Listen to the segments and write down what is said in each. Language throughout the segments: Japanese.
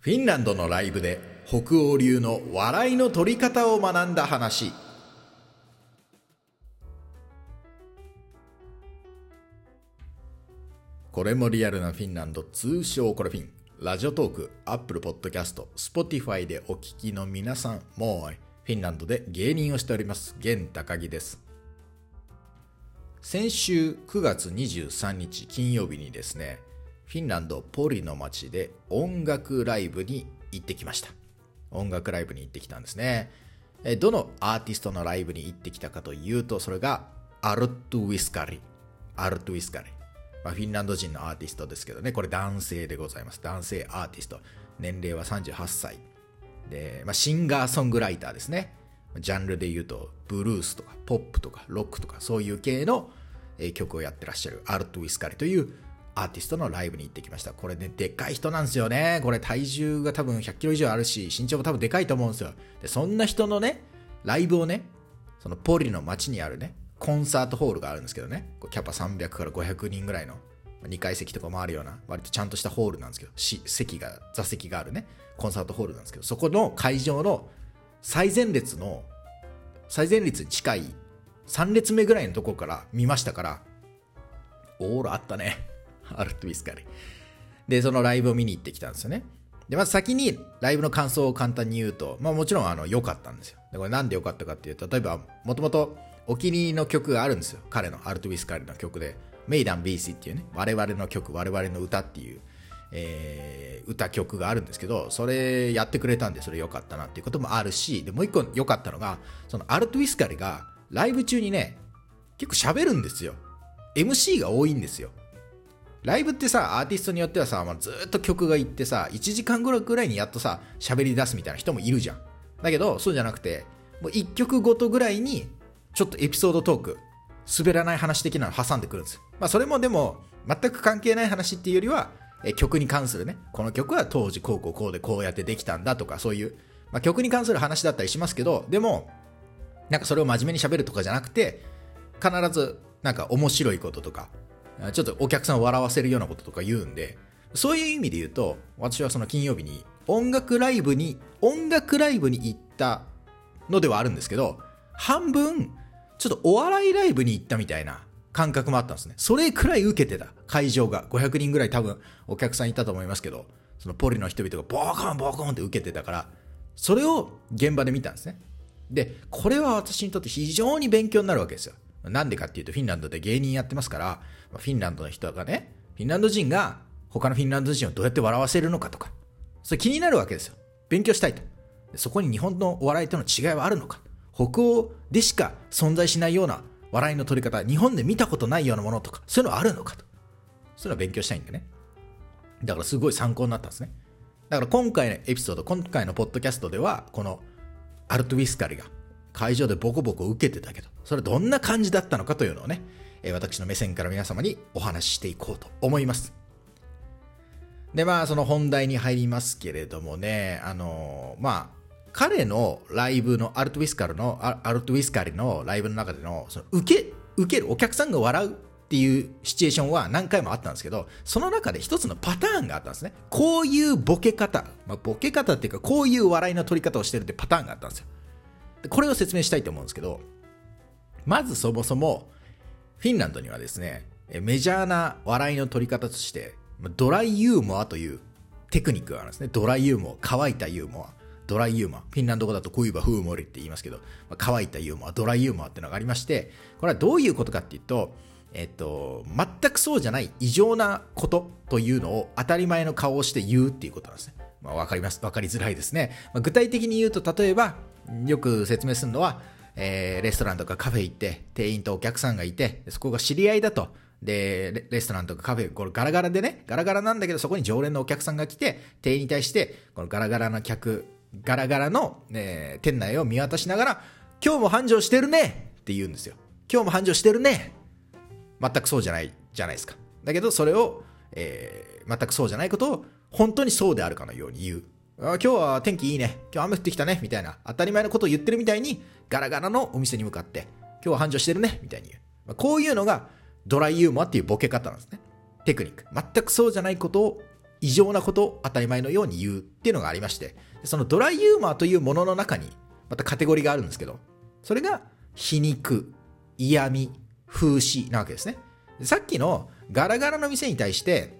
フィンランドのライブで北欧流の笑いの取り方を学んだ話。これもリアルなフィンランド通称コレフィン。 Radiotalk Apple ポッドキャスト Spotify でお聞きの皆さんもうフィンランドで芸人をしております。現高木です。先週9月23日金曜日にですねフィンランドポリの街で音楽ライブに行ってきました。音楽ライブに行ってきたんですね。どのアーティストのライブに行ってきたかというとそれがアルト・ウィスカリアルト・ウィスカリ、まあ、フィンランド人のアーティストですけどね。これ男性でございます。男性アーティスト。年齢は38歳。で、まあ、シンガーソングライターですね。ジャンルで言うとブルースとかポップとかロックとかそういう系の曲をやってらっしゃるアルト・ウィスカリというアーティストのライブに行ってきました。これね、でかい人なんですよね。これ体重が多分100キロ以上あるし、身長も多分でかいと思うんですよ。で、そんな人のね、ライブをね、そのポリの街にあるね、コンサートホールがあるんですけどね、キャパ300から500人ぐらいの、2階席とかもあるような、割とちゃんとしたホールなんですけど、席が、座席があるね、コンサートホールなんですけど、そこの会場の最前列の、最前列に近い3列目ぐらいのところから見ましたから、オールあったね。アルトゥイスカリ。で、そのライブを見に行ってきたんですよね。で、まず先にライブの感想を簡単に言うと、まあもちろんあの良かったんですよ。で、これなんで良かったかっていうと、例えば、もともとお気に入りの曲があるんですよ。彼のアルトゥイスカリの曲で、メイダン・ビーシーっていうね、我々の曲、我々の歌っていう、えー、歌曲があるんですけど、それやってくれたんで、それ良かったなっていうこともあるし、で、もう一個良かったのが、そのアルトゥイスカリがライブ中にね、結構喋るんですよ。MC が多いんですよ。ライブってさ、アーティストによってはさ、まあ、ずっと曲がいってさ、1時間ぐらいにやっとさ、喋り出すみたいな人もいるじゃん。だけど、そうじゃなくて、もう1曲ごとぐらいに、ちょっとエピソードトーク、滑らない話的なの挟んでくるんですよ。まあ、それもでも、全く関係ない話っていうよりは、え曲に関するね、この曲は当時こうこうこうでこうやってできたんだとか、そういう、まあ、曲に関する話だったりしますけど、でも、なんかそれを真面目に喋るとかじゃなくて、必ず、なんか面白いこととか、ちょっとお客さんを笑わせるようなこととか言うんで、そういう意味で言うと、私はその金曜日に音楽ライブに、音楽ライブに行ったのではあるんですけど、半分、ちょっとお笑いライブに行ったみたいな感覚もあったんですね。それくらい受けてた、会場が。500人ぐらい多分お客さんいたと思いますけど、そのポリの人々がボーコンボーコンって受けてたから、それを現場で見たんですね。で、これは私にとって非常に勉強になるわけですよ。なんでかっていうと、フィンランドで芸人やってますから、フィンランドの人がね、フィンランド人が他のフィンランド人をどうやって笑わせるのかとか、それ気になるわけですよ。勉強したいと。そこに日本のお笑いとの違いはあるのか。北欧でしか存在しないような笑いの取り方、日本で見たことないようなものとか、そういうのはあるのかと。そういうのを勉強したいんでね。だからすごい参考になったんですね。だから今回のエピソード、今回のポッドキャストでは、このアルトウィスカリが会場でボコボコ受けてたけど、それどんな感じだったのかというのをね、私の目線から皆様にお話ししていこうと思います。で、まあ、その本題に入りますけれどもね、あの、まあ、彼のライブの、アルトウィスカルの、アルトウィスカリのライブの中での、その受け、受ける、お客さんが笑うっていうシチュエーションは何回もあったんですけど、その中で一つのパターンがあったんですね。こういうボケ方、まあ、ボケ方っていうか、こういう笑いの取り方をしてるってパターンがあったんですよ。これを説明したいと思うんですけど、まずそもそも、フィンランドにはですね、メジャーな笑いの取り方として、ドライユーモアというテクニックがあるんですね。ドライユーモア、乾いたユーモア。ドライユーモア。フィンランド語だとこういえばフーモリって言いますけど、乾いたユーモア、ドライユーモアっていうのがありまして、これはどういうことかっていうと、えっと、全くそうじゃない異常なことというのを当たり前の顔をして言うっていうことなんですね。まあ、かります。わかりづらいですね。まあ、具体的に言うと、例えば、よく説明するのは、えー、レストランとかカフェ行って、店員とお客さんがいて、そこが知り合いだと。で、レストランとかカフェ、これガラガラでね、ガラガラなんだけど、そこに常連のお客さんが来て、店員に対して、このガラガラの客、ガラガラの、えー、店内を見渡しながら、今日も繁盛してるねって言うんですよ。今日も繁盛してるね全くそうじゃないじゃないですか。だけど、それを、えー、全くそうじゃないことを、本当にそうであるかのように言う。あ今日は天気いいね。今日雨降ってきたね。みたいな。当たり前のことを言ってるみたいに、ガラガラのお店に向かって、今日は繁盛してるね。みたいに言う。まあ、こういうのが、ドライユーモアっていうボケ方なんですね。テクニック。全くそうじゃないことを異常なことを当たり前のように言うっていうのがありまして、そのドライユーモアというものの中に、またカテゴリーがあるんですけど、それが皮肉、嫌味、風刺なわけですね。さっきのガラガラの店に対して、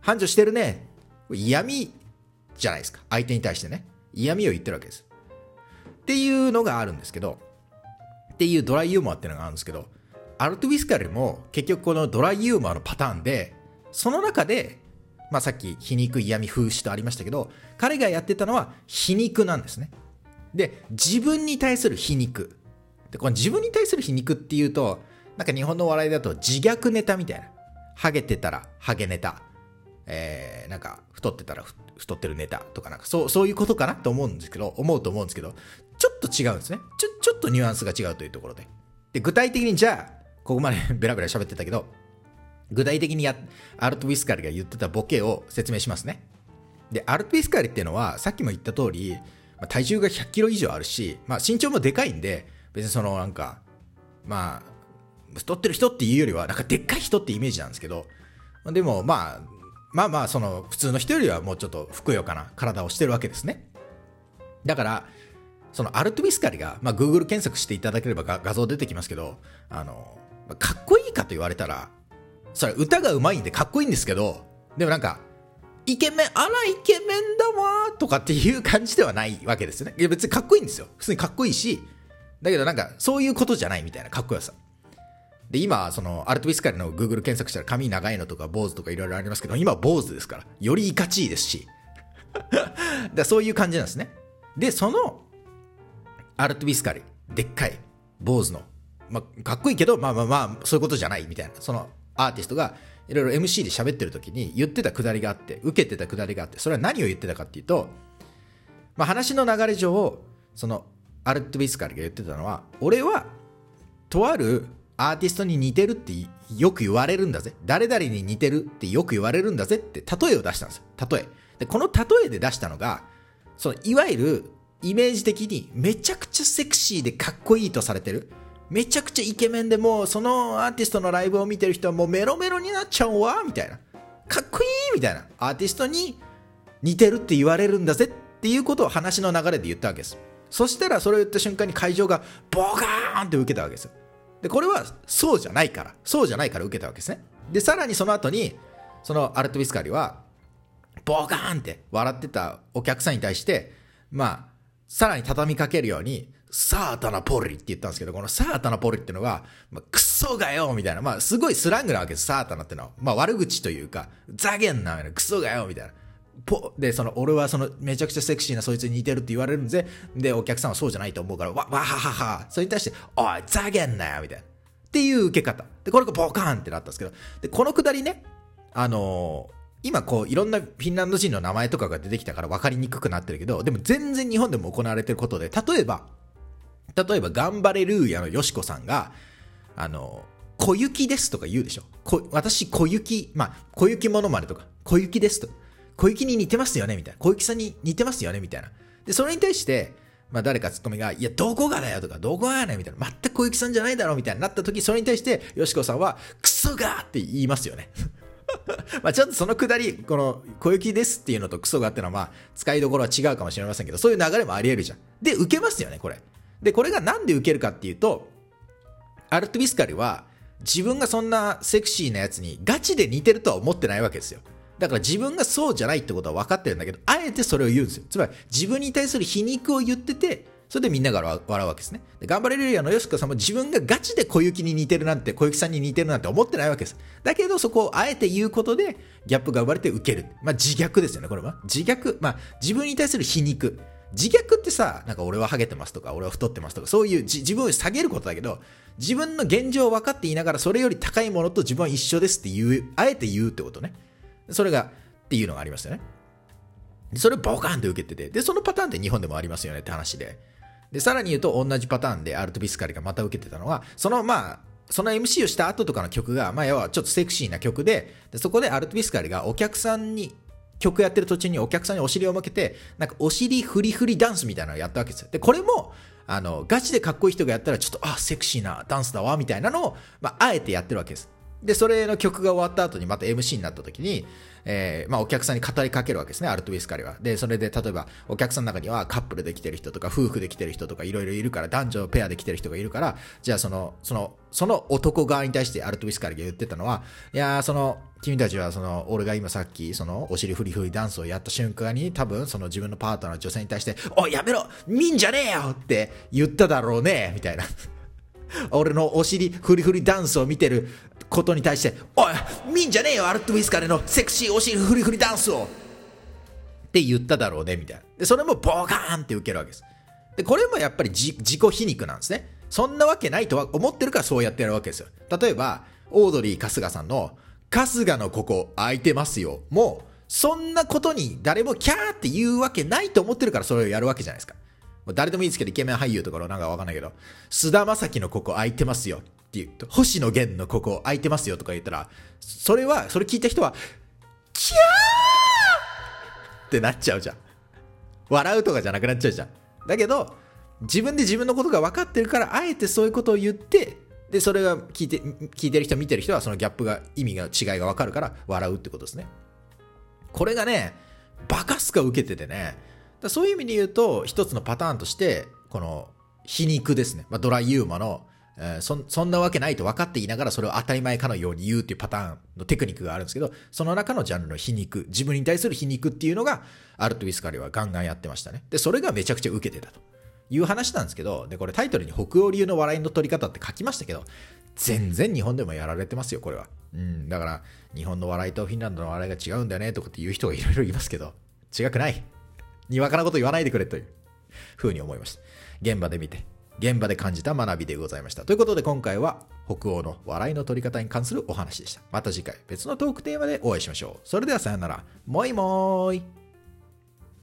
繁盛してるね。嫌味じゃないですか。相手に対してね。嫌味を言ってるわけです。っていうのがあるんですけど、っていうドライユーモアっていうのがあるんですけど、アルトウィスカルも結局このドライユーモアのパターンで、その中で、まあさっき皮肉嫌味風刺とありましたけど、彼がやってたのは皮肉なんですね。で、自分に対する皮肉。で、この自分に対する皮肉っていうと、なんか日本の笑いだと自虐ネタみたいな。ハゲてたらハゲネタ。えー、なんか太ってたら太ってるネタとかなんかそうそういうことかなと思うんですけど思うと思うんですけどちょっと違うんですね。ちょちょっとニュアンスが違うというところで。で具体的にじゃあここまで ベラベラ喋ってたけど具体的にやアルト・ウィスカリが言ってたボケを説明しますね。でアルト・ウィスカリっていうのはさっきも言った通り、まあ、体重が100キロ以上あるし、まあ、身長もでかいんで別にそのなんかまあ太ってる人っていうよりはなんかでっかい人ってイメージなんですけどでもまあまあまあその普通の人よりはもうちょっとふくよかな体をしてるわけですね。だからそのアルトゥビスカリが、まあ、Google 検索していただければ画像出てきますけどあのかっこいいかと言われたらそれ歌がうまいんでかっこいいんですけどでもなんかイケメンあらイケメンだわとかっていう感じではないわけですよね。いや別にかっこいいんですよ。普通にかっこいいしだけどなんかそういうことじゃないみたいなかっこよさ。で、今、その、アルトビスカリの Google 検索したら髪長いのとか坊主とかいろいろありますけど、今坊主ですから、よりいかちいですし。だそういう感じなんですね。で、その、アルトビスカリ、でっかい。坊主の、まあ、かっこいいけど、まあまあまあ、そういうことじゃない。みたいな、そのアーティストが、いろいろ MC で喋ってる時に言ってたくだりがあって、受けてたくだりがあって、それは何を言ってたかっていうと、まあ、話の流れ上、その、アルトビスカリが言ってたのは、俺は、とあるアーティストに似てるってよく言われるんだぜ。誰々に似てるってよく言われるんだぜって例えを出したんですよ。例え。で、この例えで出したのが、その、いわゆるイメージ的にめちゃくちゃセクシーでかっこいいとされてる。めちゃくちゃイケメンでもうそのアーティストのライブを見てる人はもうメロメロになっちゃうわみたいな。かっこいいみたいな。アーティストに似てるって言われるんだぜっていうことを話の流れで言ったわけです。そしたらそれを言った瞬間に会場がボガーンって受けたわけです。で、これはそうじゃないから、そうじゃないから受けたわけですね。で、さらにその後に、そのアルト・ビスカリは、ボカーンって笑ってたお客さんに対して、まあ、さらに畳みかけるように、サータナポリって言ったんですけど、このサータナポリっていうのは、まあ、クソがよみたいな、まあ、すごいスラングなわけです、サータナってのは。まあ、悪口というか、ザゲンな、クソがよみたいな。ポで、その、俺はその、めちゃくちゃセクシーなそいつに似てるって言われるんで、で、お客さんはそうじゃないと思うから、わ、わははは、それに対して、おい、ざげんなよみたいな。っていう受け方。で、これがボカーンってなったんですけど、で、このくだりね、あのー、今こういろんなフィンランド人の名前とかが出てきたから分かりにくくなってるけど、でも全然日本でも行われてることで、例えば、例えば、頑張れルーヤのよしこさんが、あの、小雪ですとか言うでしょ。私、小雪、まあ、小雪モノマネとか、小雪ですと。小雪に似てますよねみたいな。小雪さんに似てますよねみたいな。で、それに対して、まあ誰かツッコミが、いや、どこがだよとか、どこがやねんみたいな。全く小雪さんじゃないだろうみたいになった時、それに対して、よしこさんは、クソがって言いますよね。まあちょっとそのくだり、この、小雪ですっていうのとクソがってのは、ま、使いどころは違うかもしれませんけど、そういう流れもあり得るじゃん。で、受けますよね、これ。で、これがなんで受けるかっていうと、アルトビスカルは、自分がそんなセクシーなやつにガチで似てるとは思ってないわけですよ。だから自分がそうじゃないってことは分かってるんだけど、あえてそれを言うんですよ。つまり自分に対する皮肉を言ってて、それでみんなが笑うわけですね。で頑張れるやのよしこさんも自分がガチで小雪に似てるなんて、小雪さんに似てるなんて思ってないわけです。だけどそこをあえて言うことで、ギャップが生まれて受ける。まあ自虐ですよね、これは。自虐。まあ自分に対する皮肉。自虐ってさ、なんか俺はハゲてますとか、俺は太ってますとか、そういう自分を下げることだけど、自分の現状を分かっていながら、それより高いものと自分は一緒ですって言う、あえて言うってことね。それが、っていうのがありましたね。それをボカンって受けてて、で、そのパターンって日本でもありますよねって話で。で、さらに言うと同じパターンでアルトビスカリがまた受けてたのは、そのまあ、その MC をした後とかの曲が、まあ、要はちょっとセクシーな曲で、でそこでアルトビスカリがお客さんに、曲やってる途中にお客さんにお尻を向けて、なんかお尻フリフリダンスみたいなのをやったわけですよ。で、これも、あの、ガチでかっこいい人がやったら、ちょっと、あ、セクシーなダンスだわ、みたいなのを、まあ、あえてやってるわけです。で、それの曲が終わった後にまた MC になった時に、えー、まあお客さんに語りかけるわけですね、アルト・ウィスカリは。で、それで例えばお客さんの中にはカップルで来てる人とか夫婦で来てる人とかいろいろいるから、男女ペアで来てる人がいるから、じゃあその、その、その男側に対してアルト・ウィスカリが言ってたのは、いやー、その、君たちはその、俺が今さっき、その、お尻フリフリダンスをやった瞬間に、多分その自分のパートナーの女性に対して、おい、やめろ見んじゃねえよって言っただろうねみたいな。俺のお尻フリフリダンスを見てることに対して、おい、見んじゃねえよ、アルト・ウィスカレのセクシーお尻フリフリダンスをって言っただろうね、みたいな。で、それもボカーンって受けるわけです。で、これもやっぱり自己皮肉なんですね。そんなわけないとは思ってるからそうやってやるわけですよ。例えば、オードリー春日さんの、春日のここ空いてますよ。もう、そんなことに誰もキャーって言うわけないと思ってるからそれをやるわけじゃないですか。誰でもいいですけど、イケメン俳優とかのなんかわかんないけど、菅田将暉のここ空いてますよって言うと、星野源のここ空いてますよとか言ったら、それは、それ聞いた人は、キャーってなっちゃうじゃん。笑うとかじゃなくなっちゃうじゃん。だけど、自分で自分のことが分かってるから、あえてそういうことを言って、で、それが聞いて、聞いてる人、見てる人は、そのギャップが、意味が、違いが分かるから、笑うってことですね。これがね、バカすか受けててね、だそういう意味で言うと、一つのパターンとして、この皮肉ですね。まあ、ドライユーマの、えー、そ、そんなわけないと分かっていながらそれを当たり前かのように言うっていうパターンのテクニックがあるんですけど、その中のジャンルの皮肉、自分に対する皮肉っていうのが、アルト・ウィスカリはガンガンやってましたね。で、それがめちゃくちゃ受けてたという話なんですけど、で、これタイトルに北欧流の笑いの取り方って書きましたけど、全然日本でもやられてますよ、これは。うん、だから、日本の笑いとフィンランドの笑いが違うんだよねとかっていう人がいろいろいますけど、違くない。にわかなこと言わないでくれというふうに思いました。現場で見て、現場で感じた学びでございました。ということで今回は北欧の笑いの取り方に関するお話でした。また次回別のトークテーマでお会いしましょう。それではさよなら。もいもーい。